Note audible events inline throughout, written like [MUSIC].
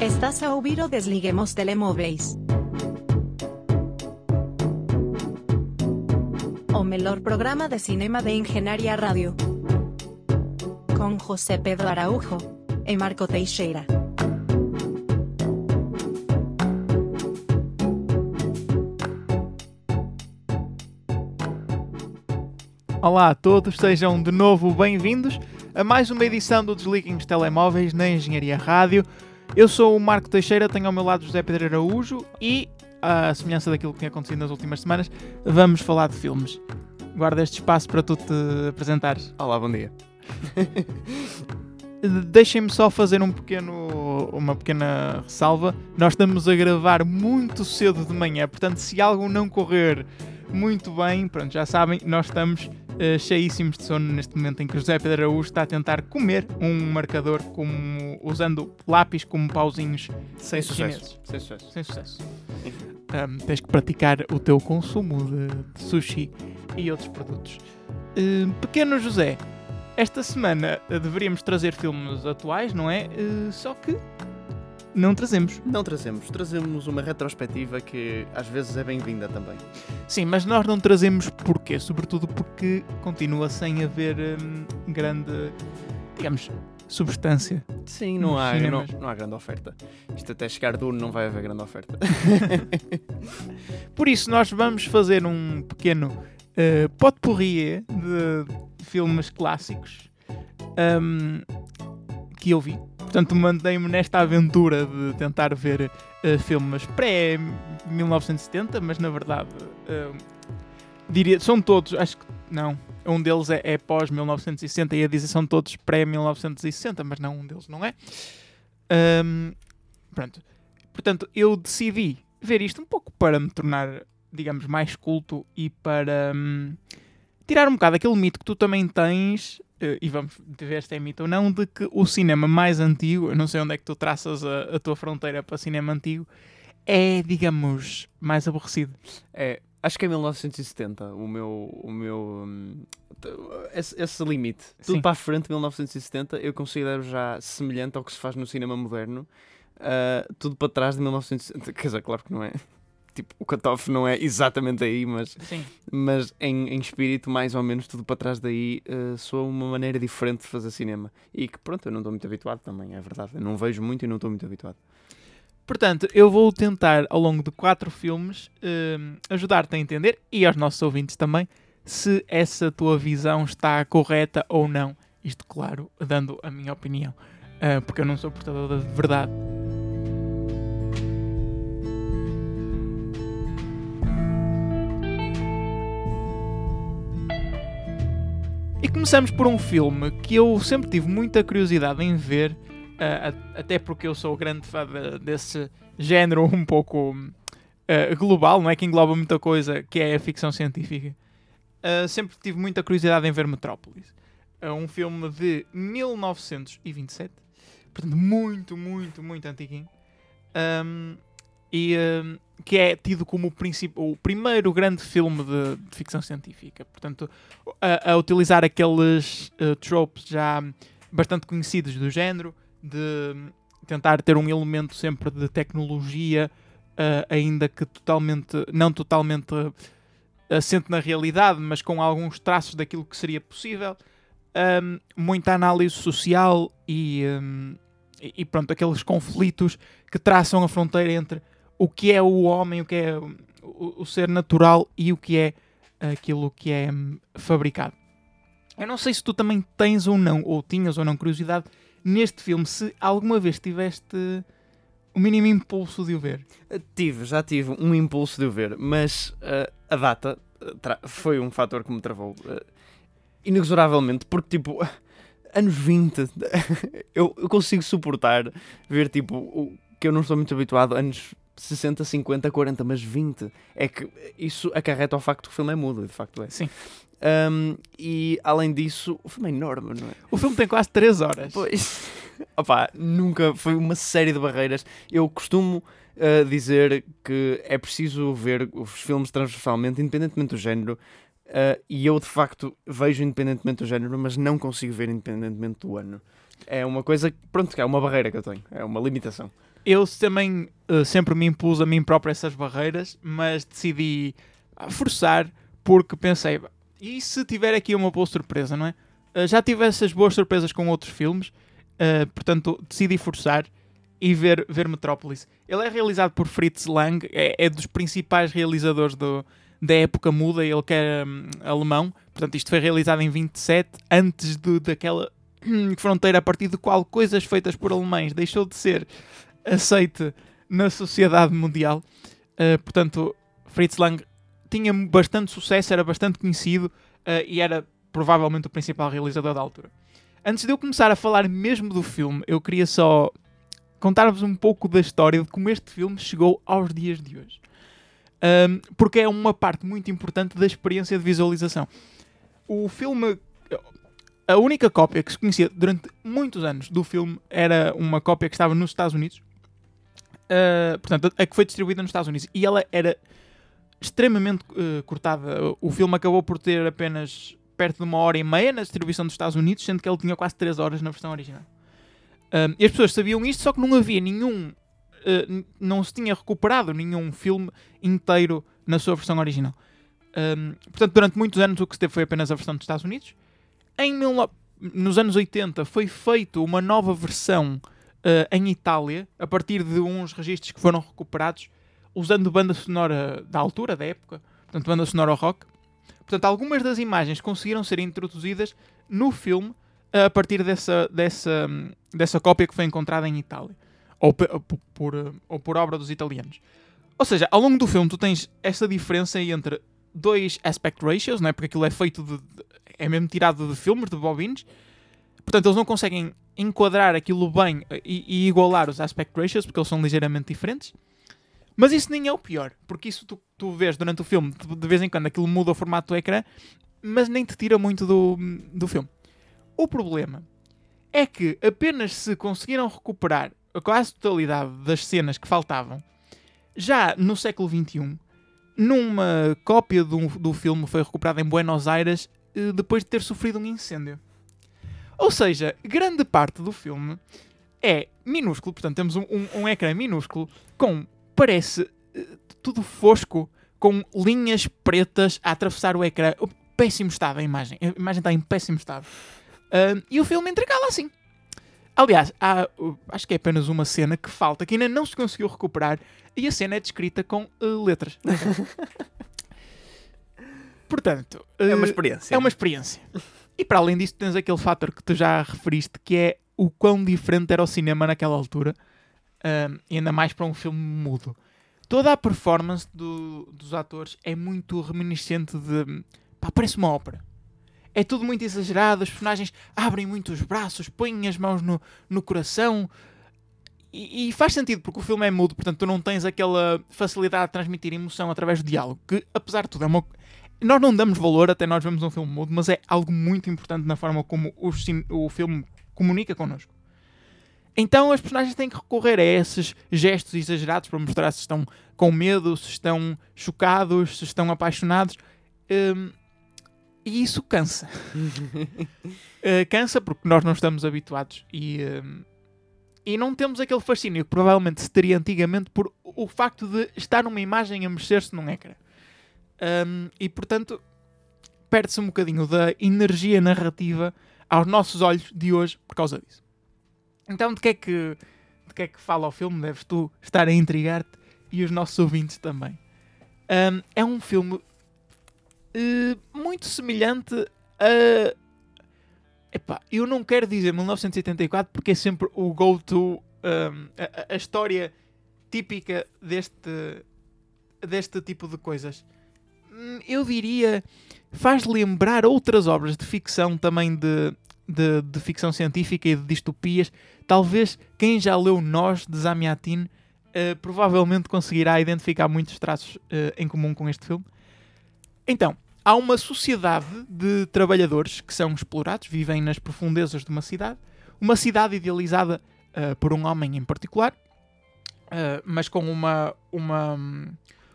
Estás a ouvir o Desliguemos Telemóveis. O melhor programa de cinema de Engenharia Rádio. Com José Pedro Araújo e Marco Teixeira. Olá a todos, sejam de novo bem-vindos a mais uma edição do Desliguem os Telemóveis na Engenharia Rádio. Eu sou o Marco Teixeira, tenho ao meu lado José Pedro Araújo e, à semelhança daquilo que tem acontecido nas últimas semanas, vamos falar de filmes. Guarda este espaço para tu te apresentares. Olá, bom dia. Deixem-me só fazer um pequeno, uma pequena ressalva. Nós estamos a gravar muito cedo de manhã, portanto, se algo não correr muito bem, pronto, já sabem, nós estamos uh, cheíssimos de sono neste momento em que José Pedro Araújo está a tentar comer um marcador como, usando lápis como pauzinhos Sem sucesso. chineses. Sem sucesso. Sem sucesso. Um, tens que praticar o teu consumo de, de sushi e outros produtos. Uh, pequeno José, esta semana deveríamos trazer filmes atuais, não é? Uh, só que não trazemos. Não trazemos. Trazemos uma retrospectiva que às vezes é bem-vinda também. Sim, mas nós não trazemos porquê? Sobretudo porque continua sem haver hum, grande, digamos, substância. Sim, não há, não, não há grande oferta. Isto até chegar duro não vai haver grande oferta. [LAUGHS] Por isso, nós vamos fazer um pequeno uh, potpourri de filmes clássicos hum, que eu vi. Portanto, mandei-me nesta aventura de tentar ver uh, filmes pré-1970, mas na verdade, uh, diria, são todos, acho que não. Um deles é, é pós-1960 e a dizer são todos pré-1960, mas não, um deles não é. Hum, pronto. Portanto, eu decidi ver isto um pouco para me tornar, digamos, mais culto e para hum, tirar um bocado aquele mito que tu também tens, e vamos ver se é mito ou não, de que o cinema mais antigo, eu não sei onde é que tu traças a, a tua fronteira para cinema antigo, é, digamos, mais aborrecido. É, acho que é 1970 o meu. O meu hum, esse, esse limite. Tudo Sim. para a frente de 1970 eu considero já semelhante ao que se faz no cinema moderno. Ah, tudo para trás de 1960. Quer dizer, claro que não é. Tipo, o cutoff não é exatamente aí, mas Sim. mas em, em espírito, mais ou menos, tudo para trás daí uh, soa uma maneira diferente de fazer cinema. E que, pronto, eu não estou muito habituado também, é verdade. Eu não vejo muito e não estou muito habituado. Portanto, eu vou tentar, ao longo de quatro filmes, hum, ajudar-te a entender, e aos nossos ouvintes também, se essa tua visão está correta ou não. Isto, claro, dando a minha opinião, ah, porque eu não sou portador da verdade. E começamos por um filme que eu sempre tive muita curiosidade em ver, a- até porque eu sou grande fã de- desse género um pouco ah, global, não é? Que engloba muita coisa, que é a ficção científica. Ah, sempre tive muita curiosidade em ver Metrópolis. É um filme de 1927, portanto, muito, muito, muito antiguinho. Ahm, e que é tido como o, o primeiro grande filme de, de ficção científica. Portanto, a, a utilizar aqueles eh, tropes já bastante conhecidos do género, de tentar ter um elemento sempre de tecnologia, eh, ainda que totalmente, não totalmente eh, assente na realidade, mas com alguns traços daquilo que seria possível. Ahm, muita análise social e, ahm, e e pronto, aqueles conflitos que traçam a fronteira entre o que é o homem, o que é o, o ser natural e o que é aquilo que é fabricado. Eu não sei se tu também tens ou não, ou tinhas ou não curiosidade neste filme, se alguma vez tiveste o mínimo impulso de o ver. Tive, já tive um impulso de o ver, mas uh, a data tra- foi um fator que me travou. uh, inexoravelmente, porque, tipo, [LAUGHS] anos 20, [LAUGHS] eu, eu consigo suportar ver, tipo, o que eu não estou muito habituado, anos 60, 50, 40, mas 20. É que isso acarreta ao facto que o filme é mudo, de facto é. Sim. Um, e além disso, o filme é enorme, não é? O filme tem quase 3 horas. Pois, [LAUGHS] opá, nunca foi uma série de barreiras. Eu costumo uh, dizer que é preciso ver os filmes transversalmente, independentemente do género. uh, e eu, de facto, vejo independentemente do género, mas não consigo ver independentemente do ano. É uma coisa, que, pronto, é uma barreira que eu tenho, é uma limitação. Eu também uh, sempre me impus a mim próprio essas barreiras, mas decidi forçar porque pensei, e se tiver aqui uma boa surpresa, não é? Uh, já tive essas boas surpresas com outros filmes, uh, portanto decidi forçar e ver, ver Metrópolis. Ele é realizado por Fritz Lang, é, é dos principais realizadores do, da época muda, ele que é um, alemão, portanto isto foi realizado em 27, antes de, daquela fronteira a partir de qual coisas feitas por alemães deixou de ser aceite na sociedade mundial. Uh, portanto, Fritz Lang tinha bastante sucesso, era bastante conhecido uh, e era provavelmente o principal realizador da altura. Antes de eu começar a falar mesmo do filme, eu queria só contar-vos um pouco da história de como este filme chegou aos dias de hoje. Um, porque é uma parte muito importante da experiência de visualização. O filme. A única cópia que se conhecia durante muitos anos do filme era uma cópia que estava nos Estados Unidos. Uh, portanto, a que foi distribuída nos Estados Unidos. E ela era extremamente uh, cortada. O filme acabou por ter apenas perto de uma hora e meia na distribuição dos Estados Unidos, sendo que ele tinha quase 3 horas na versão original. Um, e as pessoas sabiam isto, só que não havia nenhum. Não se tinha recuperado nenhum filme inteiro na sua versão original. Um, portanto, durante muitos anos o que se teve foi apenas a versão dos Estados Unidos. Em nos anos 80 foi feita uma nova versão uh, em Itália, a partir de uns registros que foram recuperados, usando banda sonora da altura, da época, portanto, banda sonora rock. Portanto, algumas das imagens conseguiram ser introduzidas no filme a partir dessa, dessa, dessa cópia que foi encontrada em Itália. Ou por, por, ou por obra dos italianos. Ou seja, ao longo do filme tu tens essa diferença entre dois aspect ratios, não é? porque aquilo é feito de, é mesmo tirado de filmes, de bobines. Portanto, eles não conseguem enquadrar aquilo bem e, e, igualar os aspect ratios, porque eles são ligeiramente diferentes. Mas isso nem é o pior, porque isso tu, tu vês durante o filme, de, vez em quando aquilo muda o formato do ecrã, mas nem te tira muito do, do filme. O problema é que apenas se conseguiram recuperar a quase totalidade das cenas que faltavam, já no século XXI, numa cópia do, do filme foi recuperada em Buenos Aires eh, depois de ter sofrido um incêndio. Ou seja, grande parte do filme é minúsculo, portanto temos um, um, um ecrã minúsculo com, parece, eh, tudo fosco, com linhas pretas a atravessar o ecrã. Péssimo estado a imagem. A imagem está em péssimo estado. Uh, e o filme entregá-la assim. Aliás, há, uh, acho que é apenas uma cena que falta, que ainda não se conseguiu recuperar, e a cena é descrita com uh, letras. [LAUGHS] Portanto, é uma experiência. É uma experiência. E para além disso, tens aquele fator que tu já referiste, que é o quão diferente era o cinema naquela altura, ainda mais para um filme mudo. Toda a performance do, dos atores é muito reminiscente de. Pá, parece uma ópera é tudo muito exagerado, os personagens abrem muito os braços, põem as mãos no, no coração. E, e, faz sentido, porque o filme é mudo, portanto tu não tens aquela facilidade de transmitir emoção através do diálogo, que apesar de tudo é uma... Nós não damos valor até nós vemos um filme mudo, mas é algo muito importante na forma como o, o filme comunica connosco. Então as personagens têm que recorrer a esses gestos exagerados para mostrar se estão com medo, se estão chocados, se estão apaixonados. Um, e isso cansa. uh, [LAUGHS] cansa porque nós não estamos habituados e, uh, e não temos aquele fascínio que provavelmente se teria antigamente por o facto de estar numa imagem a mexer-se num ecrã. Um, e portanto, perde-se um bocadinho da energia narrativa aos nossos olhos de hoje por causa disso. Então, de que é que, de que, é que fala o filme? Deves tu estar a intrigar-te e os nossos ouvintes também. Um, é um filme uh, muito semelhante a. Epá, eu não quero dizer 1984 porque é sempre o go-to, um, a, a, história típica deste, deste tipo de coisas. Hum, eu diria, faz lembrar outras obras de ficção também de, de, de, ficção científica e de distopias. Talvez quem já leu Nós, de Zamiatin, uh, provavelmente conseguirá identificar muitos traços uh, em comum com este filme. Então, há uma sociedade de trabalhadores que são explorados, vivem nas profundezas de uma cidade, uma cidade idealizada uh, por um homem em particular, mas com uma, uma,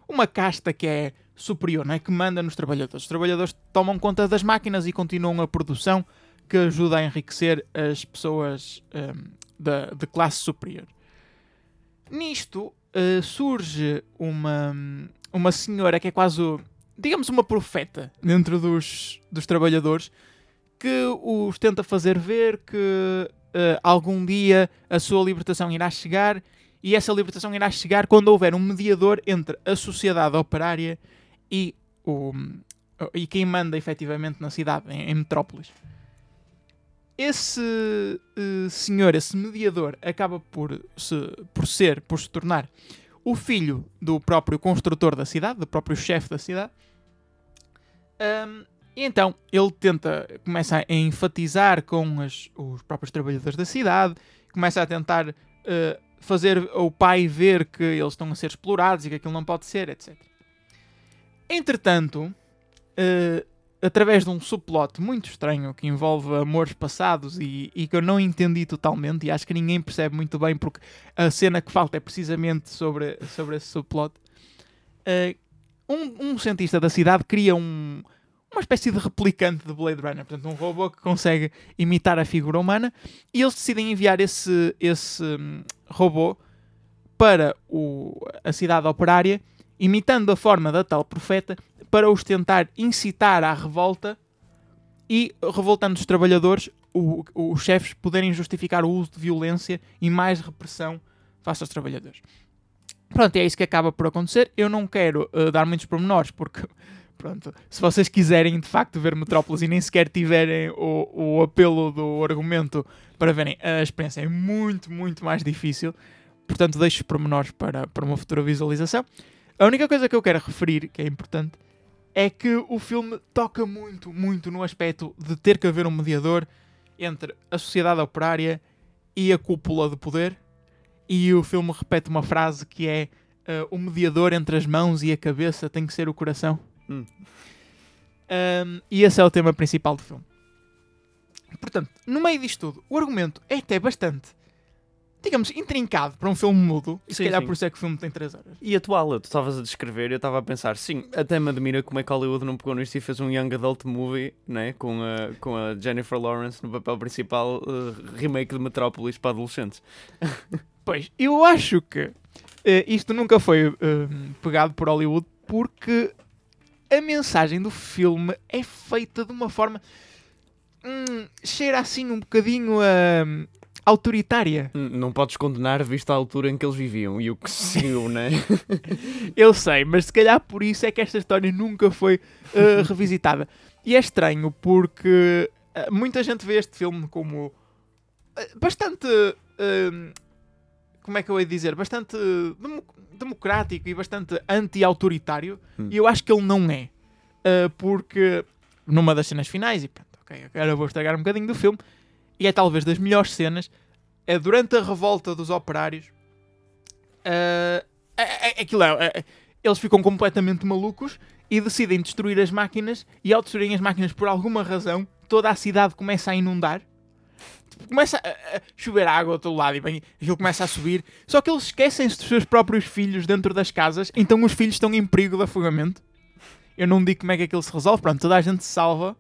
uma casta que é superior, não é? que manda nos trabalhadores. Os trabalhadores tomam conta das máquinas e continuam a produção que ajuda a enriquecer as pessoas um, da, de classe superior. nisto uh, surge uma, uma senhora que é quase, digamos, uma profeta dentro dos, dos trabalhadores que os tenta fazer ver que uh, algum dia a sua libertação irá chegar e essa libertação irá chegar quando houver um mediador entre a sociedade operária e, o, e quem manda efetivamente na cidade, em, em. Esse eh, senhor, esse mediador, acaba por, se, por ser, por se tornar o filho do próprio construtor da cidade, do próprio chefe da cidade. Ahm, e então ele tenta, começa a enfatizar com as- os próprios trabalhadores da cidade, começa a tentar eh, fazer o pai ver que eles estão a ser explorados e que aquilo não pode ser, etc. Entretanto, eh, através de um subplot muito estranho que envolve amores passados e, e que eu não entendi totalmente e acho que ninguém percebe muito bem porque a cena que falta é precisamente sobre, sobre esse subplot. eh, um, um cientista da cidade cria um, uma espécie de replicante de Blade Runner, portanto, um robô que consegue imitar a figura humana e eles decidem enviar esse, esse hum, robô para o, a cidade operária, imitando a forma da tal profeta, para os tentar incitar à revolta e, revoltando os trabalhadores, o- os chefes poderem justificar o uso de violência e mais repressão face aos trabalhadores. Pronto, é isso que acaba por acontecer. Eu não quero eh, dar muitos pormenores, porque, [LAUGHS] pronto, se vocês quiserem de facto ver Metrópolis e nem sequer tiverem o, o apelo do argumento para verem, a experiência é muito, muito mais difícil. Portanto, deixo os pormenores para, para uma futura visualização. A única coisa que eu quero referir, que é importante, é que o filme toca muito, muito no aspecto de ter que haver um mediador entre a sociedade operária e a cúpula de poder. E o filme repete uma frase que é uh, o mediador entre as mãos e a cabeça tem que ser o coração. Hum. Um, e esse é o tema principal do filme. Portanto, no meio disto tudo, o argumento é até bastante, digamos, intrincado para um filme mudo. E se calhar sim. por isso é que o filme tem 3 horas. E atual, tu estavas a descrever e eu estava a pensar, sim, até me admira como é que Hollywood não pegou nisto e fez um Young Adult Movie, né, com a, com a Jennifer Lawrence no papel principal, eh, remake de Metrópolis para adolescentes. [LAUGHS] Pois, eu acho que eh, isto nunca foi eh, pegado por Hollywood porque a mensagem do filme é feita de uma forma. hum, cheira assim um bocadinho hum, autoritária. N- Não podes condenar visto a altura em que eles viviam e o que se seguiu, né? [LAUGHS] Eu sei, mas se calhar por isso é que esta história nunca foi eh, [LAUGHS] revisitada. E é estranho porque eh, muita gente vê este filme como eh, bastante. hum, como é que eu ia dizer? Bastante demo- democrático e bastante anti-autoritário. Hum. E eu acho que ele não é. Porque numa das cenas finais, e pronto, ok, agora vou estragar um bocadinho do filme, e é talvez das melhores cenas, é durante a revolta dos operários. eh, é- é- aquilo é, é- eles ficam completamente malucos e decidem destruir as máquinas. E ao destruírem as máquinas, por alguma razão, toda a cidade começa a inundar. Começa a, a chover água a todo lado e bem, aquilo começa a subir. Só que eles esquecem-se dos seus próprios filhos dentro das casas, então os filhos estão em perigo de afogamento. Eu não digo como é que aquilo se resolve, pronto, toda a gente se salva.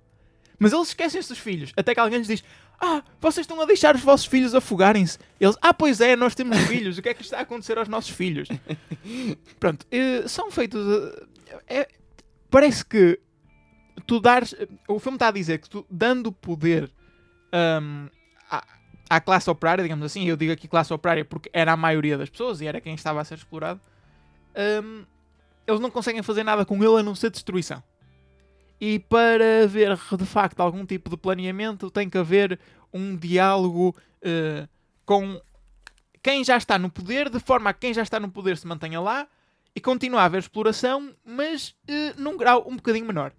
Mas eles esquecem-se dos filhos. Até que alguém lhes diz: Ah, vocês estão a deixar os vossos filhos afogarem-se. Eles: Ah, pois é, nós temos filhos. O que é que está a acontecer aos nossos filhos? [LAUGHS] Pronto, eh, são feitos. eh, é- parece que tu dares. O filme está a dizer que tu, dando poder ahm, à, à classe operária, digamos assim, eu digo aqui classe operária porque era a maioria das pessoas e era quem estava a ser explorado, ahm, eles não conseguem fazer nada com ele a não ser destruição. E para haver de facto algum tipo de planeamento, tem que haver um diálogo eh, com quem já está no poder, de forma a que quem já está no poder se mantenha lá e continue a haver exploração, mas eh, num grau um bocadinho menor.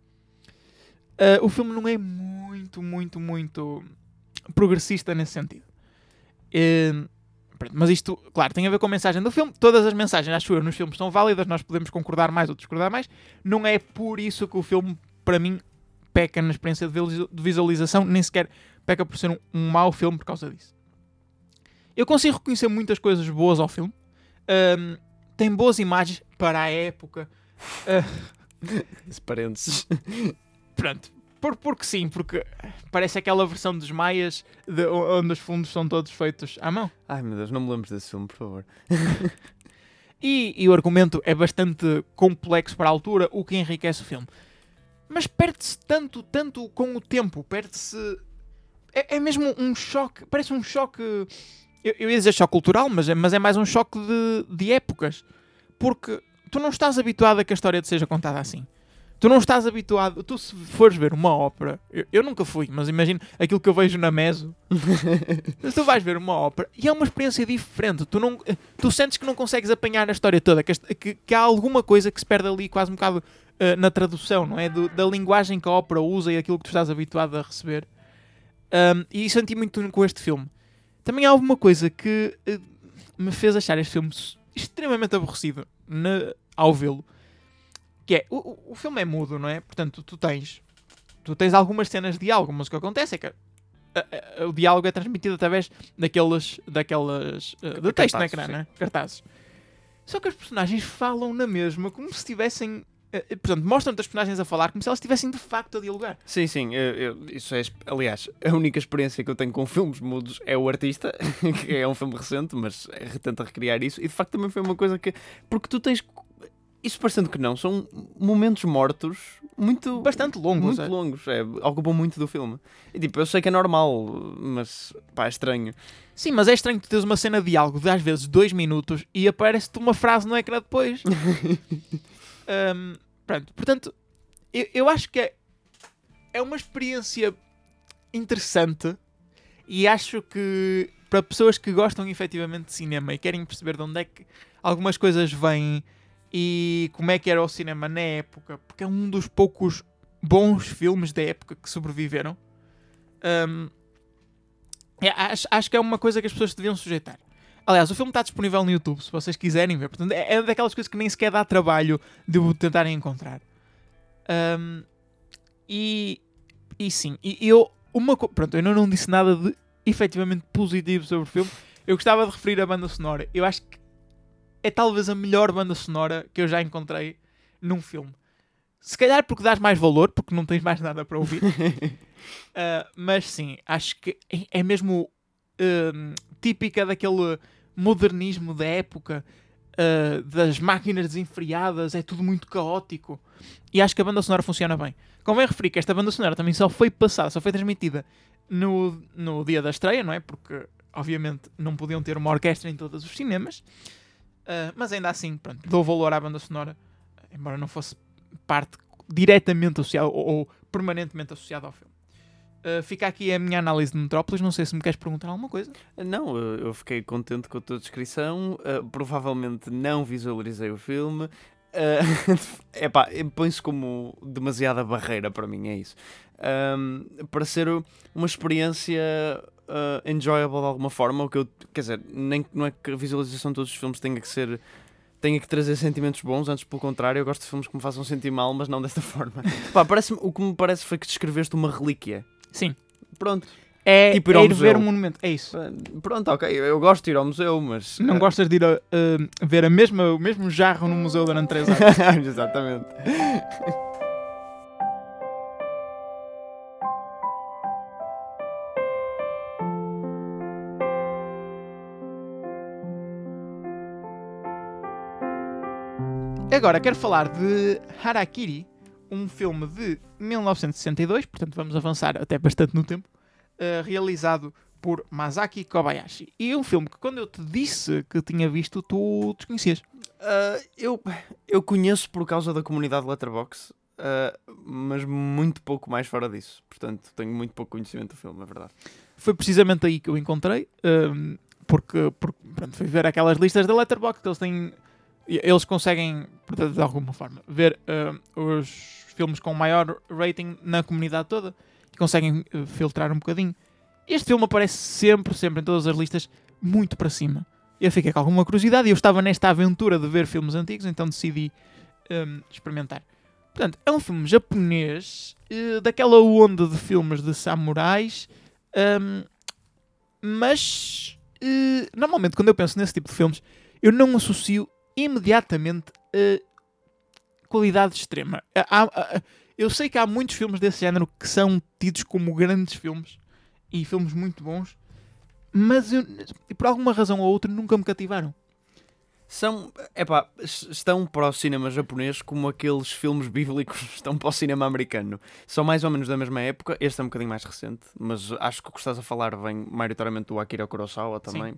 Eh, o filme não é muito, muito, muito progressista nesse sentido. Pronto, mas isto, claro, tem a ver com a mensagem do filme. Todas as mensagens, acho eu, nos filmes são válidas, nós podemos concordar mais ou discordar mais. Não é por isso que o filme, para mim, peca na experiência de visu- de visualização, nem sequer peca por ser um, um mau filme por causa disso. Eu consigo reconhecer muitas coisas boas ao filme. Ahm, tem boas imagens para a época. Esse parênteses. Pronto. Por, porque sim, porque parece aquela versão dos Maias de, onde os fundos são todos feitos à mão. Ai meu Deus, não me lembres desse filme, por favor. [LAUGHS] E, e o argumento é bastante complexo para a altura, o que enriquece o filme. Mas perde-se tanto, tanto com o tempo, perde-se. É, é mesmo um choque, parece um choque. Eu, eu ia dizer choque cultural, mas é, mas é mais um choque de, de épocas. Porque tu não estás habituado a que a história te seja contada assim. Tu não estás habituado. Tu, se fores ver uma ópera, eu, eu nunca fui, mas imagino aquilo que eu vejo na Meso. [LAUGHS] Tu vais ver uma ópera e é uma experiência diferente. Tu, não, tu sentes que não consegues apanhar a história toda, que, que, que há alguma coisa que se perde ali, quase um bocado uh, na tradução, não é? Do, da linguagem que a ópera usa e aquilo que tu estás habituado a receber. Um, e senti muito com este filme. Também há alguma coisa que uh, me fez achar este filme extremamente aborrecido na, ao vê-lo que é, o, o filme é mudo, não é? Portanto, tu tens, tu tens algumas cenas de diálogo, mas o que acontece é que a, a, o diálogo é transmitido através daqueles, daquelas, uh, do texto na ecrã, né? cartazes. Só que os personagens falam na mesma, como se estivessem portanto, mostram-te as personagens a falar como se elas estivessem de facto a dialogar. Sim, sim. Eu, eu, isso é, aliás, a única experiência que eu tenho com filmes mudos é o Artista, [LAUGHS] que é um filme recente, mas tenta recriar isso. E de facto também foi uma coisa que. Porque tu tens isso parecendo que não, são momentos mortos muito. Bastante longos. Muito é? longos, é. Ocupam muito do filme. E tipo, eu sei que é normal, mas pá, é estranho. Sim, mas é estranho que tu tens uma cena de algo de às vezes dois minutos e aparece-te uma frase no ecrã depois. [LAUGHS] um, pronto, portanto, eu, eu acho que é, é uma experiência interessante e acho que para pessoas que gostam efetivamente de cinema e querem perceber de onde é que algumas coisas vêm e como é que era o cinema na época, porque é um dos poucos bons filmes da época que sobreviveram. Um, é, acho, acho, que é uma coisa que as pessoas deviam sujeitar. Aliás, o filme está disponível no YouTube, se vocês quiserem ver. Portanto, é, é daquelas coisas que nem sequer dá trabalho de o tentarem encontrar. Um, e, e sim, e eu, uma, pronto, eu não, não disse nada de efetivamente positivo sobre o filme. Eu gostava de referir a banda sonora. Eu acho que é talvez a melhor banda sonora que eu já encontrei num filme. Se calhar porque dás mais valor, porque não tens mais nada para ouvir. uh, [LAUGHS] mas sim, acho que é, é mesmo uh, típica daquele modernismo da época, uh, das máquinas desenfreadas, é tudo muito caótico. E acho que a banda sonora funciona bem. Convém referir que esta banda sonora também só foi passada, só foi transmitida no, no dia da estreia, não é? Porque, obviamente, não podiam ter uma orquestra em todos os cinemas. Uh, mas ainda assim, pronto, dou valor à banda sonora, embora não fosse parte diretamente associada ou, ou permanentemente associada ao filme. Uh, fica aqui a minha análise de Metrópolis. Não sei se me queres perguntar alguma coisa. Não, eu fiquei contente com a tua descrição. Uh, provavelmente não visualizei o filme. Uh, [LAUGHS] epá, põe-se como demasiada barreira para mim, é isso. Um, para ser uma experiência uh, enjoyable de alguma forma, o que eu, quer dizer, nem, não é que a visualização de todos os filmes tenha que ser tenha que trazer sentimentos bons, antes pelo contrário, eu gosto de filmes que me façam sentir mal, mas não desta [LAUGHS] forma. Pá, parece o que me parece foi que descreveste uma relíquia. Sim. Pronto. É, tipo ir, é ir ver um monumento, é isso. Pronto, ok, eu gosto de ir ao museu, mas... Não uh... gostas de ir a, uh, ver a mesma, o mesmo jarro no museu durante 3 anos. [LAUGHS] Exatamente. Agora quero falar de Harakiri, um filme de 1962, portanto vamos avançar até bastante no tempo, uh, realizado por Masaki Kobayashi. E um filme que quando eu te disse que tinha visto, tu desconhecias. Uh, eu, eu conheço por causa da comunidade Letterboxd, uh, mas muito pouco mais fora disso. Portanto, tenho muito pouco conhecimento do filme, é verdade. Foi precisamente aí que eu encontrei, porque, porque pronto, fui ver aquelas listas da Letterboxd que eles têm eles conseguem, de alguma forma, ver uh, os filmes com maior rating na comunidade toda e conseguem uh, filtrar um bocadinho. Este filme aparece sempre, sempre em todas as listas, muito para cima. Eu fiquei com alguma curiosidade e eu estava nesta aventura de ver filmes antigos, então decidi um, experimentar. Portanto, é um filme japonês, uh, daquela onda de filmes de samurais, um, mas normalmente quando eu penso nesse tipo de filmes, eu não associo imediatamente a qualidade extrema. Eu sei que há muitos filmes desse género que são tidos como grandes filmes e filmes muito bons, mas eu, por alguma razão ou outra nunca me cativaram. São, epá, estão para o cinema japonês como aqueles filmes bíblicos [LAUGHS] estão para o cinema americano. São mais ou menos da mesma época, este é um bocadinho mais recente, mas acho que o que estás a falar vem maioritariamente do Akira Kurosawa também.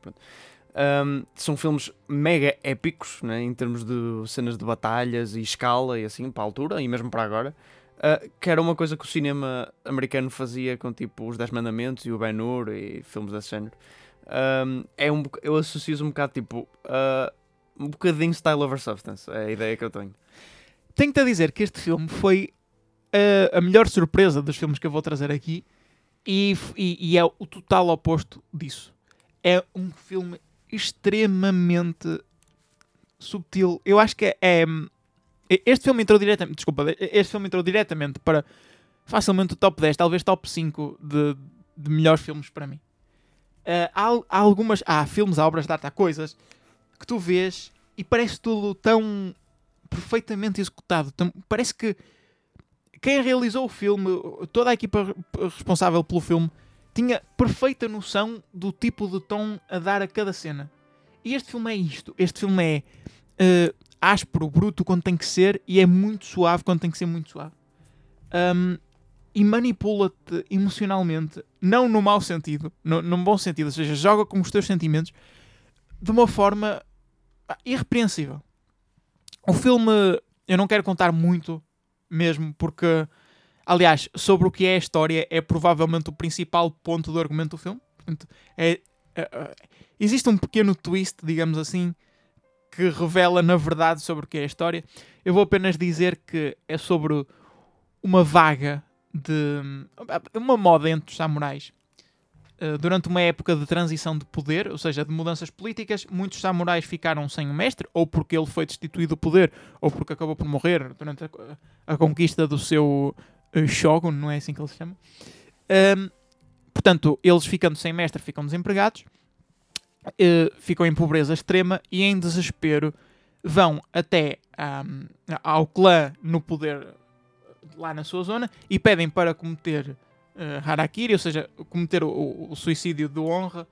Um, são filmes mega épicos, né, em termos de cenas de batalhas e escala e assim, para a altura e mesmo para agora. Uh, que era uma coisa que o cinema americano fazia com tipo os Dez Mandamentos e o Ben Hur e filmes desse género. Um, é um, eu associo um bocado tipo uh, um bocadinho style over substance, é a ideia que eu tenho. Tenho-te a dizer que este filme foi a melhor surpresa dos filmes que eu vou trazer aqui e, e- e é o total oposto disso. É um filme extremamente subtil. Eu acho que é. é- este filme entrou diretamente. Desculpa, este filme entrou diretamente para facilmente o top 10, talvez top 5 de, de melhores filmes para mim. Uh, há, há algumas. Há filmes, há obras de arte, há coisas que tu vês e parece tudo tão perfeitamente executado. Tão- parece que quem realizou o filme, toda a equipa re- responsável pelo filme, tinha perfeita noção do tipo de tom a dar a cada cena. E este filme é isto. Este filme é eh, áspero, bruto quando tem que ser e é muito suave quando tem que ser muito suave. Um, e manipula-te emocionalmente, não no mau sentido, no, num bom sentido, ou seja, joga com os teus sentimentos de uma forma irrepreensível. O filme, eu não quero contar muito mesmo, porque, aliás, sobre o que é a história, é provavelmente o principal ponto do argumento do filme. É, é, é, existe um pequeno twist, digamos assim, que revela na verdade sobre o que é a história. Eu vou apenas dizer que é sobre uma vaga de uma moda entre os samurais Uh, durante uma época de transição de poder, ou seja, de mudanças políticas, muitos samurais ficaram sem o mestre, ou porque ele foi destituído do poder, ou porque acabou por morrer durante a, a conquista do seu shogun, não é assim que ele se chama. Um, portanto, eles ficando sem mestre, ficam desempregados, uh, ficam em pobreza extrema e em desespero vão até um, ao clã no poder lá na sua zona e pedem para cometer uh, harakiri, ou seja, cometer o, o, suicídio de honra,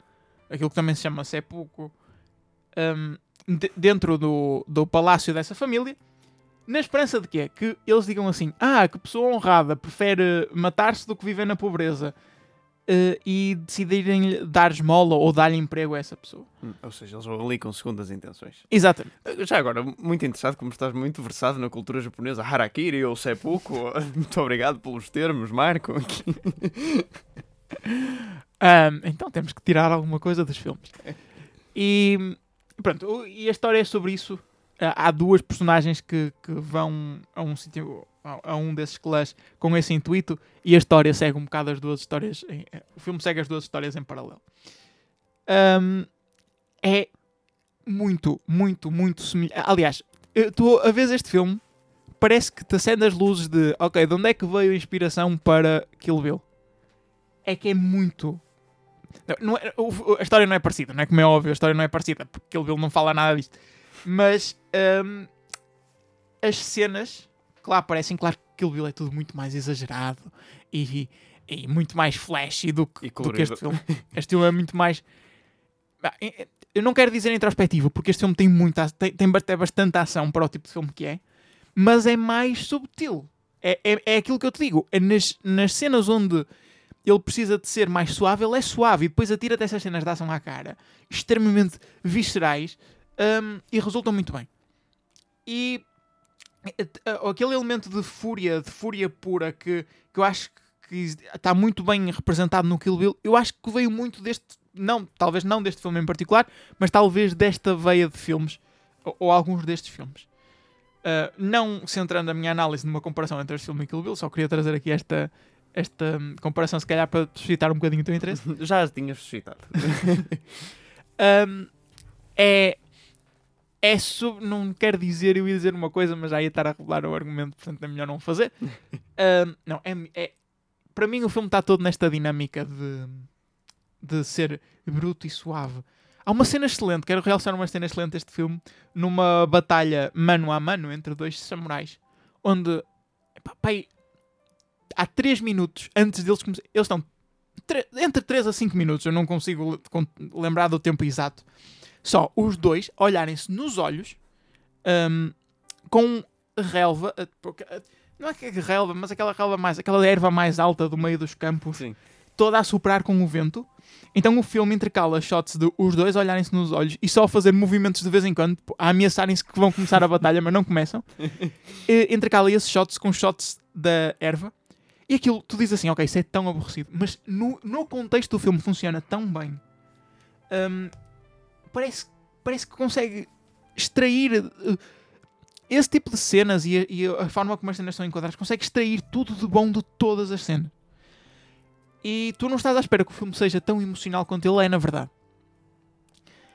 aquilo que também se chama seppuku, um, de, dentro do, do palácio dessa família, na esperança de quê? Que eles digam assim: ah, que pessoa honrada prefere matar-se do que viver na pobreza. Uh, e decidirem dar esmola ou dar-lhe emprego a essa pessoa. Hum, ou seja, eles vão ali com segundas intenções. Exatamente. Já agora, muito interessado, como estás muito versado na cultura japonesa, harakiri ou seppuku, [LAUGHS] muito obrigado pelos termos, Marco. [LAUGHS] um, então temos que tirar alguma coisa dos filmes. [LAUGHS] E pronto, e a história é sobre isso. Há duas personagens que, que vão a um sítio a um desses clãs com esse intuito e a história segue um bocado as duas histórias. Em, o filme segue as duas histórias em paralelo. Um, é muito, muito, muito semelhante. Aliás, tu a ver este filme, parece que te acende as luzes de ok, de onde é que veio a inspiração para Kill Bill? É que é muito. Não, não é, a história não é parecida, não é como é óbvio, a história não é parecida, porque Kill Bill não fala nada disto. Mas um, as cenas que lá aparecem, claro que Kill Bill é tudo muito mais exagerado e, e muito mais flashy do que, do que este filme. Este filme é muito mais. Eu não quero dizer introspectivo, porque este filme tem muita tem, tem bastante ação para o tipo de filme que é, mas é mais subtil. É, é, é aquilo que eu te digo. É nas, nas cenas onde ele precisa de ser mais suave, ele é suave e depois atira dessas cenas de ação à cara, extremamente viscerais um, e resultam muito bem. E aquele elemento de fúria, de fúria pura que, que eu acho que está muito bem representado no Kill Bill, eu acho que veio muito deste, não, talvez não deste filme em particular, mas talvez desta veia de filmes, ou, ou alguns destes filmes. Uh, não centrando a minha análise numa comparação entre este filme e Kill Bill, só queria trazer aqui esta, esta um, comparação, se calhar para suscitar um bocadinho o teu interesse. [LAUGHS] Já as tinhas suscitado. [LAUGHS] um, é é sub... não quero dizer, eu ia dizer uma coisa, mas já ia estar a revelar o argumento, portanto é melhor não fazer. [LAUGHS] um, não, é, é, para mim o filme está todo nesta dinâmica de, de ser bruto e suave. Há uma cena excelente, quero realçar uma cena excelente deste filme, numa batalha mano a mano entre dois samurais, onde pai, 3 minutos antes deles começarem. Eles estão tre- entre 3 a 5 minutos, eu não consigo le- con- lembrar do tempo exato. Só os dois olharem-se nos olhos hum, com relva. eh, porque, eh, Não é que é relva, mas aquela relva mais. aquela erva mais alta do meio dos campos Sim. toda a soprar com o vento. Então o filme intercala shots de os dois olharem-se nos olhos e só fazer movimentos de vez em quando, a ameaçarem-se que vão começar a batalha, mas não começam. [LAUGHS] E intercala esses shots com shots da erva. E aquilo, tu dizes assim, ok, isso é tão aborrecido, mas no, no contexto do filme funciona tão bem. Hum, parece, parece que consegue extrair uh, esse tipo de cenas e a, e a forma como as cenas são enquadradas, consegue extrair tudo de bom de todas as cenas. E tu não estás à espera que o filme seja tão emocional quanto ele é, na verdade.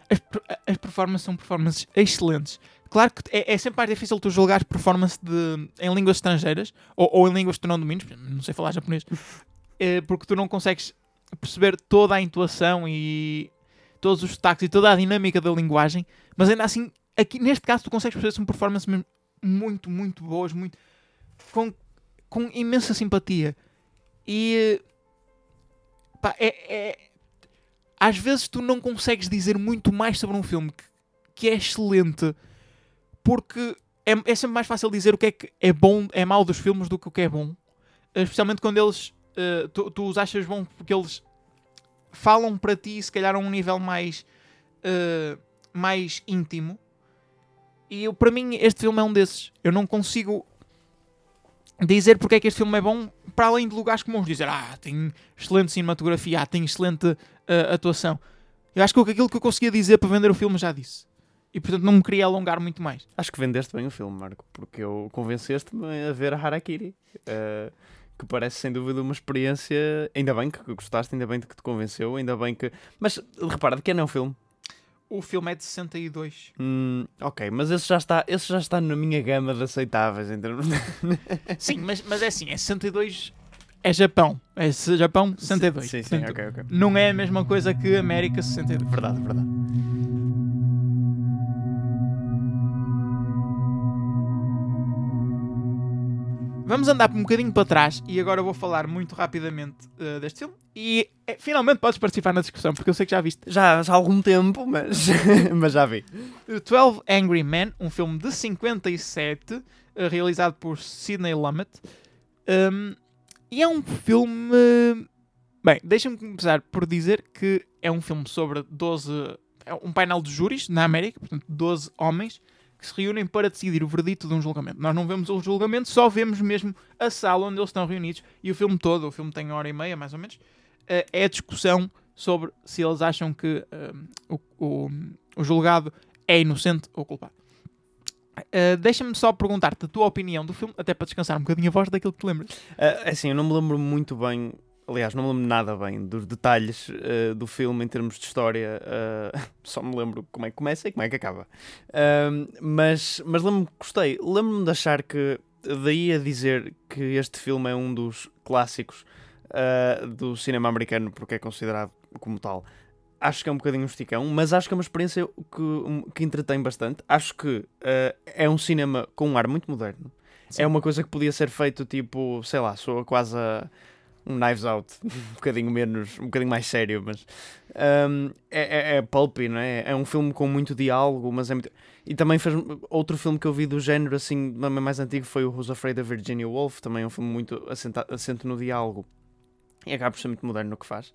As, as performances são performances excelentes. Claro que é, é sempre mais difícil tu julgar performance de, em línguas estrangeiras ou, ou em línguas que tu não dominas, não sei falar japonês, eh, porque tu não consegues perceber toda a intuação e todos os sotaques e toda a dinâmica da linguagem, mas ainda assim, aqui neste caso, tu consegues perceber são performances muito, muito boas, muito, com, com imensa simpatia. E pá, é, é- às vezes tu não consegues dizer muito mais sobre um filme que, que é excelente porque é, é sempre mais fácil dizer o que é que é bom, é mau dos filmes do que o que é bom. Especialmente quando eles eh, tu, tu os achas bom porque eles falam para ti, se calhar a um nível mais, eh, mais íntimo. E eu, para mim, este filme é um desses. Eu não consigo dizer porque é que este filme é bom, para além de lugares comuns. Dizer, ah, tem excelente cinematografia, ah, tem excelente eh, atuação. Eu acho que aquilo que eu conseguia dizer para vender o filme já disse. E portanto não me queria alongar muito mais. Acho que vendeste bem o filme, Marco, porque eu convenceste-me a ver Harakiri. eh, que parece sem dúvida uma experiência. Ainda bem que gostaste, ainda bem que te convenceu, ainda bem que. Mas repara, de quem é o filme? O filme é de 62. Hum, ok, mas esse já, está, esse já está na minha gama de aceitáveis de... [LAUGHS] Sim, mas, mas é assim, é 62 é Japão. É Japão 62. Sim, sim, Portanto, ok, ok. Não é a mesma coisa que América 62. Verdade, verdade. Vamos andar um bocadinho para trás e agora vou falar muito rapidamente eh, deste filme. E eh, finalmente podes participar na discussão, porque eu sei que já viste. Já, já há algum tempo, mas, [LAUGHS] mas já vi. 12 Angry Men, um filme de 57, eh, realizado por Sidney Lumet. Um, e é um filme. Bem, deixa-me começar por dizer que é um filme sobre 12. É um painel de júris na América, portanto, 12 homens que se reúnem para decidir o verdito de um julgamento. Nós não vemos o julgamento, só vemos mesmo a sala onde eles estão reunidos e o filme todo, o filme tem uma hora e meia mais ou menos, eh, é a discussão sobre se eles acham que eh, o, o, o julgado é inocente ou culpado. Eh, Deixa-me só perguntar-te a tua opinião do filme, até para descansar um bocadinho a voz daquilo que te lembras. Ah, assim, eu não me lembro muito bem, aliás, não me lembro nada bem dos detalhes ah, do filme em termos de história. ah, [LAUGHS] só me lembro como é que começa e como é que acaba. Ahm, mas mas lembro-me que gostei. Lembro-me de achar que daí a dizer que este filme é um dos clássicos ah, do cinema americano, porque é considerado como tal. Acho que é um bocadinho um esticão, mas acho que é uma experiência que, que entretém bastante. Acho que é um cinema com um ar muito moderno. Sim. É uma coisa que podia ser feito tipo, sei lá, soa quase a um Knives Out, [LAUGHS] um bocadinho menos, um bocadinho mais sério, mas hum, é, é, é pulpy, não é? É um filme com muito diálogo, mas é muito. E também fez outro filme que eu vi do género assim, mais antigo, foi o Who's Afraid of Virginia Woolf, também é um filme muito assenta, assente no diálogo. E acaba por ser muito moderno no que faz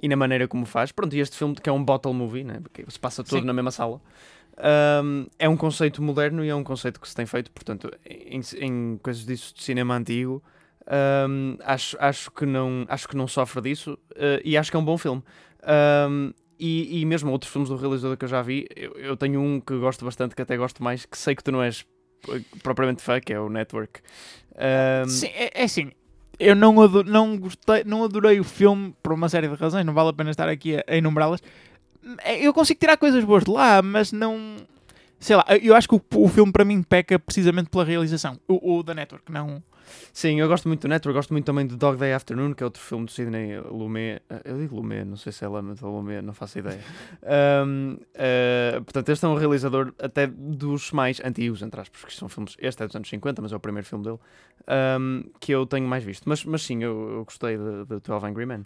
e na maneira como faz. Pronto, e este filme que é um bottle movie, né? porque se passa todo Sim. na mesma sala, hum, é um conceito moderno e é um conceito que se tem feito, portanto, em, em coisas disso de cinema antigo, hum, acho, acho, que não, acho que não sofre disso eh, e acho que é um bom filme. Hum, e, e mesmo outros filmes do realizador que eu já vi, eu, eu tenho um que gosto bastante, que até gosto mais, que sei que tu não és eh, propriamente fã, que é o Network. Hum, Sim, é, é assim. Eu não, não gostei, não adorei o filme por uma série de razões, não vale a pena estar aqui a, a enumerá-las. É, Eu consigo tirar coisas boas de lá, mas não. Sei lá, eu acho que o, o filme para mim peca precisamente pela realização. O, o da Network, não, Sim, eu gosto muito do Network, gosto muito também do Dog Day Afternoon, que é outro filme do Sidney Lumet. Eh, Eu digo Lumet, não sei se é Lamet ou Lumet, não faço ideia. [LAUGHS] Um, eh, portanto, este é um realizador até dos mais antigos, entre aspas, porque são filmes. Este é dos anos 50, mas é o primeiro filme dele um, que eu tenho mais visto. Mas, mas sim, eu, eu gostei de 12 Angry Men.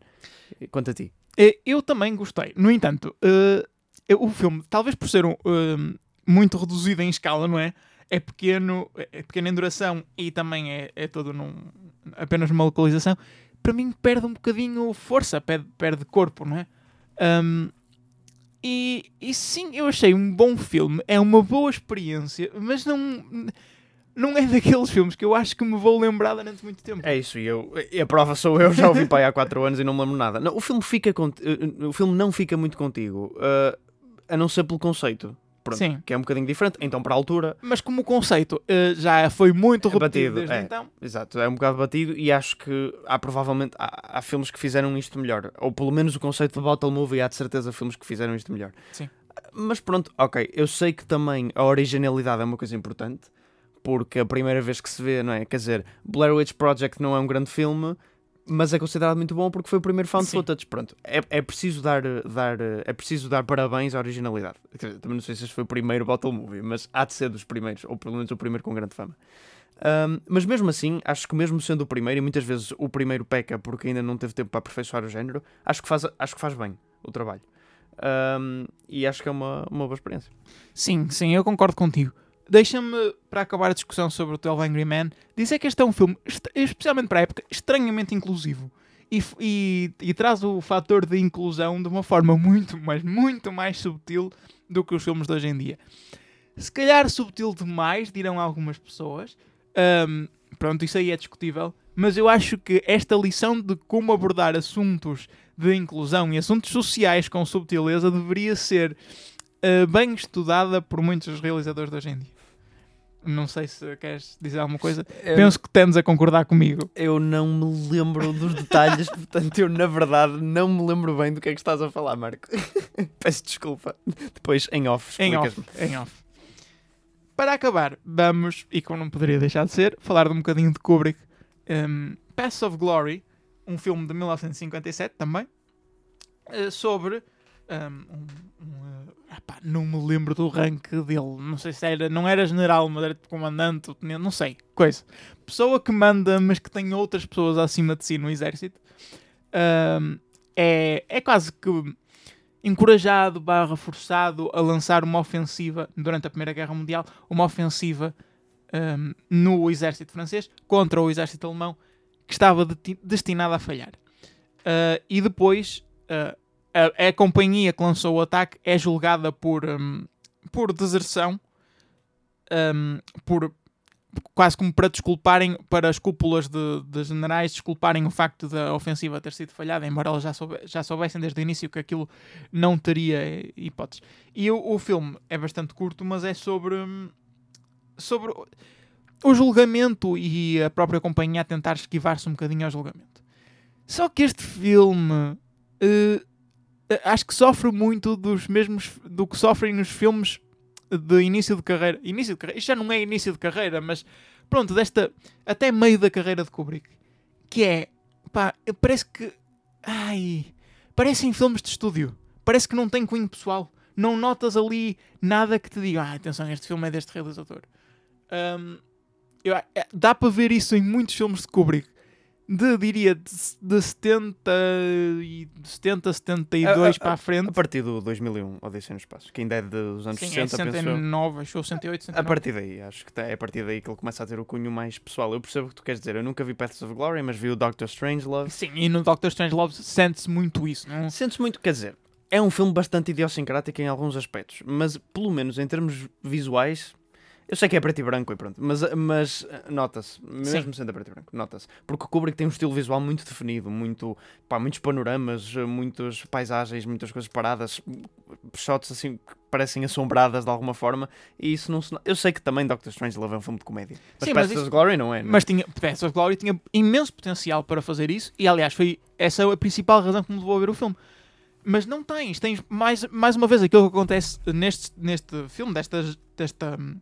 Quanto a ti? Eh, Eu também gostei. No entanto, eh, eu- o filme, talvez por ser um, eh, muito reduzido em escala, não é? É pequeno, é pequeno em duração e também é, é todo num, apenas numa localização. Para mim, perde um bocadinho força, perde, perde corpo, não é? Ahm, e, e sim, eu achei um bom filme, é uma boa experiência, mas não, não é daqueles filmes que eu acho que me vou lembrar durante muito tempo. É isso, e, eu, e a prova sou eu, já ouvi aí há 4 anos e não me lembro nada. Não, o, filme fica cont- eh, o filme não fica muito contigo, eh, a não ser pelo conceito. Pronto, Sim. que é um bocadinho diferente. Então, para a altura, Mas como o conceito eh, já foi muito É repetido batido, desde é. então, Exato, é um bocado batido e acho que há provavelmente há, há filmes que fizeram isto melhor. Ou pelo menos o conceito de Bottle Movie há de certeza filmes que fizeram isto melhor. Sim. Mas pronto, ok, eu sei que também a originalidade é uma coisa importante, porque a primeira vez que se vê, não é? Quer dizer, Blair Witch Project não é um grande filme, mas é considerado muito bom porque foi o primeiro found Sim. footage. Pronto, é, é preciso dar, dar, é preciso dar parabéns à originalidade. Dizer, Também não sei se este foi o primeiro Bottle Movie, mas há de ser dos primeiros, ou pelo menos o primeiro com grande fama. Um, mas mesmo assim, acho que mesmo sendo o primeiro, e muitas vezes o primeiro peca porque ainda não teve tempo para aperfeiçoar o género, acho que faz, acho que faz bem o trabalho. Um, e acho que é uma, uma boa experiência. sim, sim, eu concordo contigo. Deixa-me, para acabar a discussão sobre o 12 Angry Men, dizer que este é um filme, especialmente para a época, estranhamente inclusivo. E, e- e traz o fator de inclusão de uma forma muito, mas muito mais subtil do que os filmes de hoje em dia. Se calhar subtil demais, dirão algumas pessoas. Ahm, pronto, isso aí é discutível. Mas eu acho que esta lição de como abordar assuntos de inclusão e assuntos sociais com subtileza deveria ser ah, bem estudada por muitos realizadores de hoje em dia. Não sei se queres dizer alguma coisa. Penso que tendes a concordar comigo. Eu não me lembro dos detalhes, [LAUGHS] portanto, eu na verdade não me lembro bem do que é que estás a falar, Marco. [LAUGHS] Peço desculpa. Depois em off. Em off, em off. Para acabar, vamos, e como não poderia deixar de ser, falar de um bocadinho de Kubrick. Um, Paths of Glory, um filme de 1957 também, eh, sobre um, um, um, epá, não me lembro do rank dele, não sei se era, não era general, mas era comandante, ou tenente, não sei, coisa. Pessoa que manda, mas que tem outras pessoas acima de si no exército. Um, é, é quase que encorajado barra forçado a lançar uma ofensiva durante a Primeira Guerra Mundial, uma ofensiva um, no exército francês contra o exército alemão que estava deti- destinado a falhar. Uh, e depois uh, a, a companhia que lançou o ataque é julgada por, um, por deserção, um, por quase como para desculparem, para as cúpulas de, de generais desculparem o facto da ofensiva ter sido falhada, embora elas já, soube- já soubessem desde o início que aquilo não teria hipóteses. E o, o filme é bastante curto, mas é sobre, hum, sobre o- julgamento e a própria companhia a tentar esquivar-se um bocadinho ao julgamento. Só que este filme eh, acho que sofre muito dos mesmos do que sofrem nos filmes de início de carreira. Início de carreira, isto já não é início de carreira, mas pronto, desta até meio da carreira de Kubrick, que é pá, parece que ai, parecem filmes de estúdio. Parece que não tem cunho pessoal. Não notas ali nada que te diga, ah, atenção, este filme é deste realizador. Hum, eu- é- dá para ver isso em muitos filmes de Kubrick. De, diria, de, de 70 e de 70, 72 Ah, ah, para a frente. A partir do 2001, Odisseia no Espaço, que ainda é dos anos Sim, é 60, penso eu. 69, acho eu, 68, A 69. partir daí, acho que tá- é a partir daí que ele começa a ter o cunho mais pessoal. Eu percebo o que tu queres dizer. Eu nunca vi Paths of Glory, mas vi o Doctor Strangelove. Sim, e no Doctor Strangelove sente-se muito isso, não? Sentes muito, quer dizer, é um filme bastante idiosincrático em alguns aspectos, mas pelo menos em termos visuais, eu sei que é preto e branco e pronto, mas, mas eh, nota-se, mesmo sendo a preto e branco, nota-se. Porque o Kubrick tem um estilo visual muito definido, muito, pá, muitos panoramas, eh, muitas paisagens, muitas coisas paradas, shots assim que parecem assombradas de alguma forma, e isso não se... Eu sei que também Doctor Strangelove é um filme de comédia, mas Sim, mas Paths of isso- Glory não é, não é? Mas tinha, Paths of Glory tinha imenso potencial para fazer isso, e aliás, foi essa a principal razão que me levou a ver o filme. Mas não tens, tens mais, mais uma vez aquilo que acontece neste, neste filme, desta, desta, hum,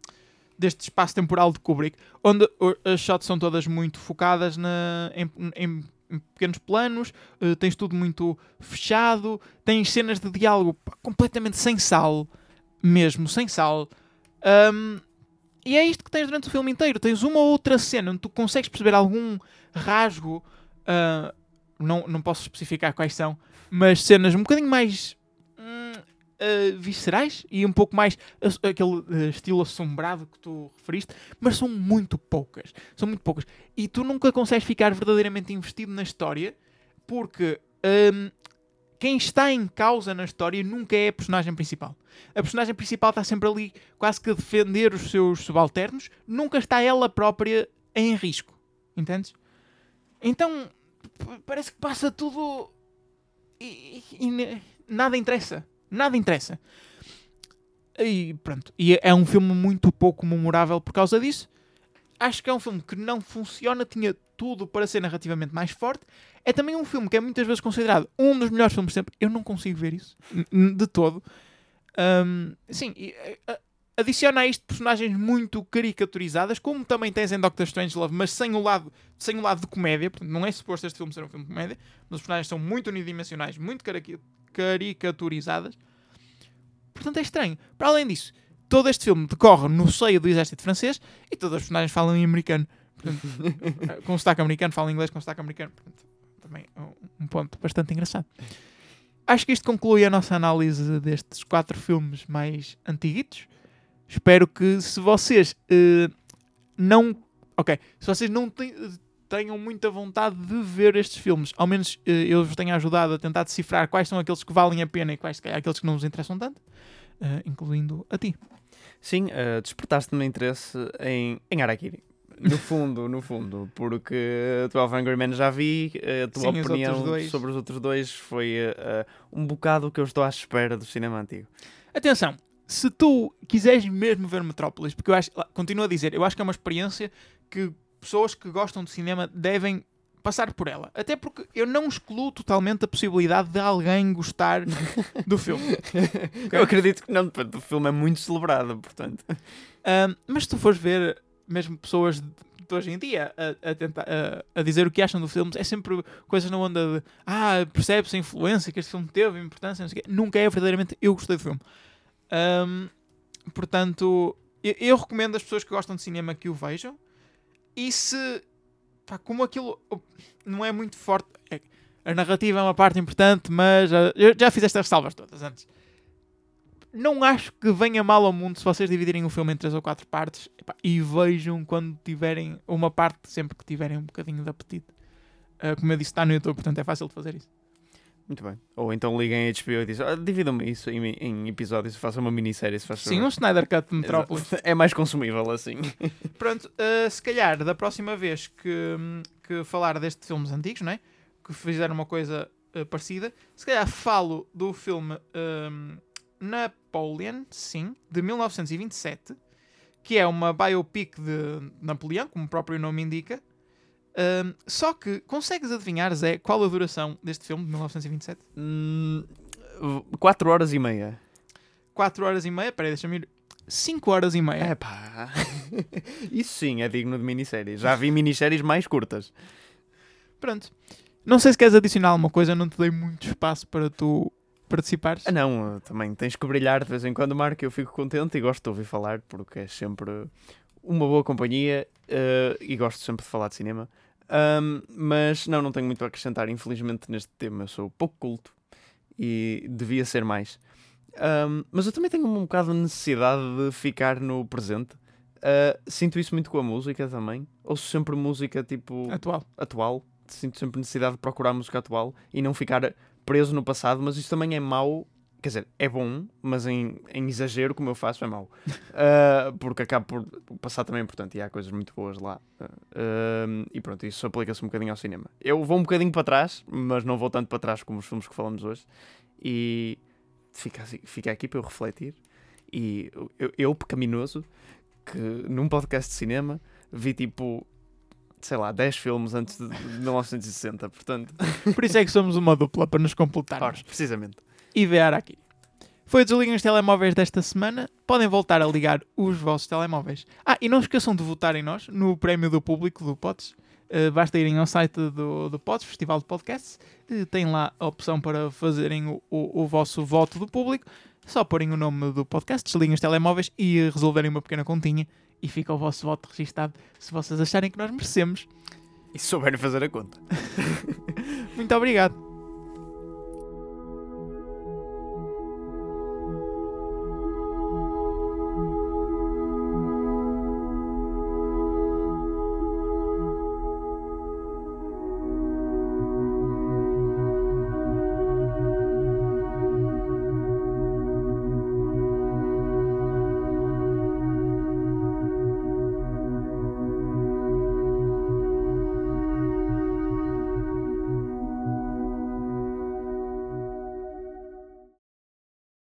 deste espaço temporal de Kubrick, onde as shots são todas muito focadas na, em, em- em pequenos planos, eh, tens tudo muito fechado, tens cenas de diálogo completamente sem sal, mesmo, sem sal. Ahm, e é isto que tens durante o filme inteiro. Tens uma ou outra cena onde tu consegues perceber algum rasgo, ah, não, não posso especificar quais são, mas cenas um bocadinho mais ah, viscerais e um pouco mais aquele ah, estilo assombrado que tu referiste, mas são muito poucas. São muito poucas. E tu nunca consegues ficar verdadeiramente investido na história porque hum, quem está em causa na história nunca é a personagem principal. A personagem principal está sempre ali quase que a defender os seus subalternos, nunca está ela própria em risco. Entendes? Então parece que passa tudo e, e- e nada interessa. Nada interessa. E pronto. E é um filme muito pouco memorável por causa disso. Acho que é um filme que não funciona, tinha tudo para ser narrativamente mais forte. É também um filme que é muitas vezes considerado um dos melhores filmes de sempre. Eu não consigo ver isso de todo. Ahm, sim, e, a- a- adiciona a isto personagens muito caricaturizadas, como também tens em Doctor Strangelove, mas sem o lado, sem o lado de comédia. Portanto, não é suposto este filme ser um filme de comédia. Mas os personagens são muito unidimensionais, muito caricaturizadas. Portanto, é estranho. Para além disso, todo este filme decorre no seio do exército francês e todos os personagens falam em americano. Portanto, [LAUGHS] com sotaque americano, falam inglês com sotaque americano. Portanto, também é um- ponto bastante engraçado. Acho que isto conclui a nossa análise destes quatro filmes mais antiguitos. Espero que se vocês eh, não. Ok, se vocês não te- tenham muita vontade de ver estes filmes, ao menos eh, eu vos tenho ajudado a tentar decifrar quais são aqueles que valem a pena e quais, calhar, aqueles que não vos interessam tanto, eh, incluindo a ti. Sim, eh, despertaste-me interesse em, em Harakiri. No [LAUGHS] fundo, no fundo, porque 12 Angry Men já vi, a tua Sim, os opinião dois. sobre os outros dois foi eh, um bocado o que eu estou à espera do cinema antigo. Atenção, se tu quiseres mesmo ver Metrópolis, porque eu acho, continuo a dizer, eu acho que é uma experiência que pessoas que gostam de cinema devem passar por ela. Até porque eu não excluo totalmente a possibilidade de alguém gostar [LAUGHS] do filme. Eu acredito que não, o filme é muito celebrado, portanto. Mas se tu fores ver mesmo pessoas de hoje em dia a, a tentar, a, a dizer o que acham do filme, é sempre coisas na onda de ah, percebe-se a influência que este filme teve, a importância, não sei o quê. Nunca é verdadeiramente eu gostei do filme. Ahm, portanto, eu, eu recomendo às pessoas que gostam de cinema que o vejam. E se, pá, como aquilo não é muito forte, é- a narrativa é uma parte importante, mas eu já fiz estas salvas todas antes não acho que venha mal ao mundo se vocês dividirem o filme em três ou quatro partes epá, e vejam quando tiverem uma parte, sempre que tiverem um bocadinho de apetite. Ah, como eu disse, está no YouTube, portanto é fácil de fazer isso. Muito bem. Ou então liguem a HBO e dizem, ah, dividam-me isso em, em episódios, façam uma minissérie, se faz Sim, favor." um Snyder Cut de Metrópolis. [LAUGHS] É mais consumível assim. [LAUGHS] Pronto, ah, se calhar da próxima vez que, que falar destes filmes antigos, não é? Que fizeram uma coisa ah, parecida, se calhar falo do filme ahm, Napoleon, sim, de 1927, que é uma biopic de Napoleão, como o próprio nome indica. Ahm, só que consegues adivinhar, Zé, qual a duração deste filme de 1927? 4 Hum, horas e meia. 4 horas e meia? Peraí, deixa-me ir. 5 horas e meia. É pá. [LAUGHS] Isso sim é digno de minissérie. Já vi minisséries mais curtas. Pronto. Não sei se queres adicionar alguma coisa, não te dei muito espaço para tu participares. Ah, não, também tens que brilhar de vez em quando, Marco. Eu fico contente e gosto de ouvir falar porque é sempre uma boa companhia uh, e gosto sempre de falar de cinema. Um, mas não, não tenho muito a acrescentar, infelizmente, neste tema. Eu sou pouco culto e devia ser mais. Um, mas eu também tenho um bocado de necessidade de ficar no presente. Uh, sinto isso muito com a música também. Ouço sempre música tipo Atual. atual. Sinto sempre necessidade de procurar música atual e não ficar preso no passado, mas isso também é mau. Quer dizer, é bom, mas em, em exagero, como eu faço, é mau. [LAUGHS] Ah, porque acaba por. O passado também importante e há coisas muito boas lá. Ah, e pronto, isso aplica-se um bocadinho ao cinema. Eu vou um bocadinho para trás, mas não vou tanto para trás como os filmes que falamos hoje. E fica, assim- fica aqui para eu refletir. E eu, eu, pecaminoso, que num podcast de cinema vi tipo sei lá, 10 filmes antes de de 1960, portanto, [LAUGHS] Por isso é que somos uma dupla para nos completarmos. ora, precisamente. E ver aqui. Foi o Desliguem os Telemóveis desta semana. Podem voltar a ligar os vossos telemóveis. Ah, e não esqueçam de votar em nós no prémio do público do Pods. Uh, basta irem ao site do, do Pods, Festival de Podcasts. Uh, tem lá a opção para fazerem o, o, o vosso voto do público. Só porem o nome do podcast, desliguem os telemóveis e resolverem uma pequena continha. E fica o vosso voto registado se vocês acharem que nós merecemos. E souberem fazer a conta. [LAUGHS] Muito obrigado.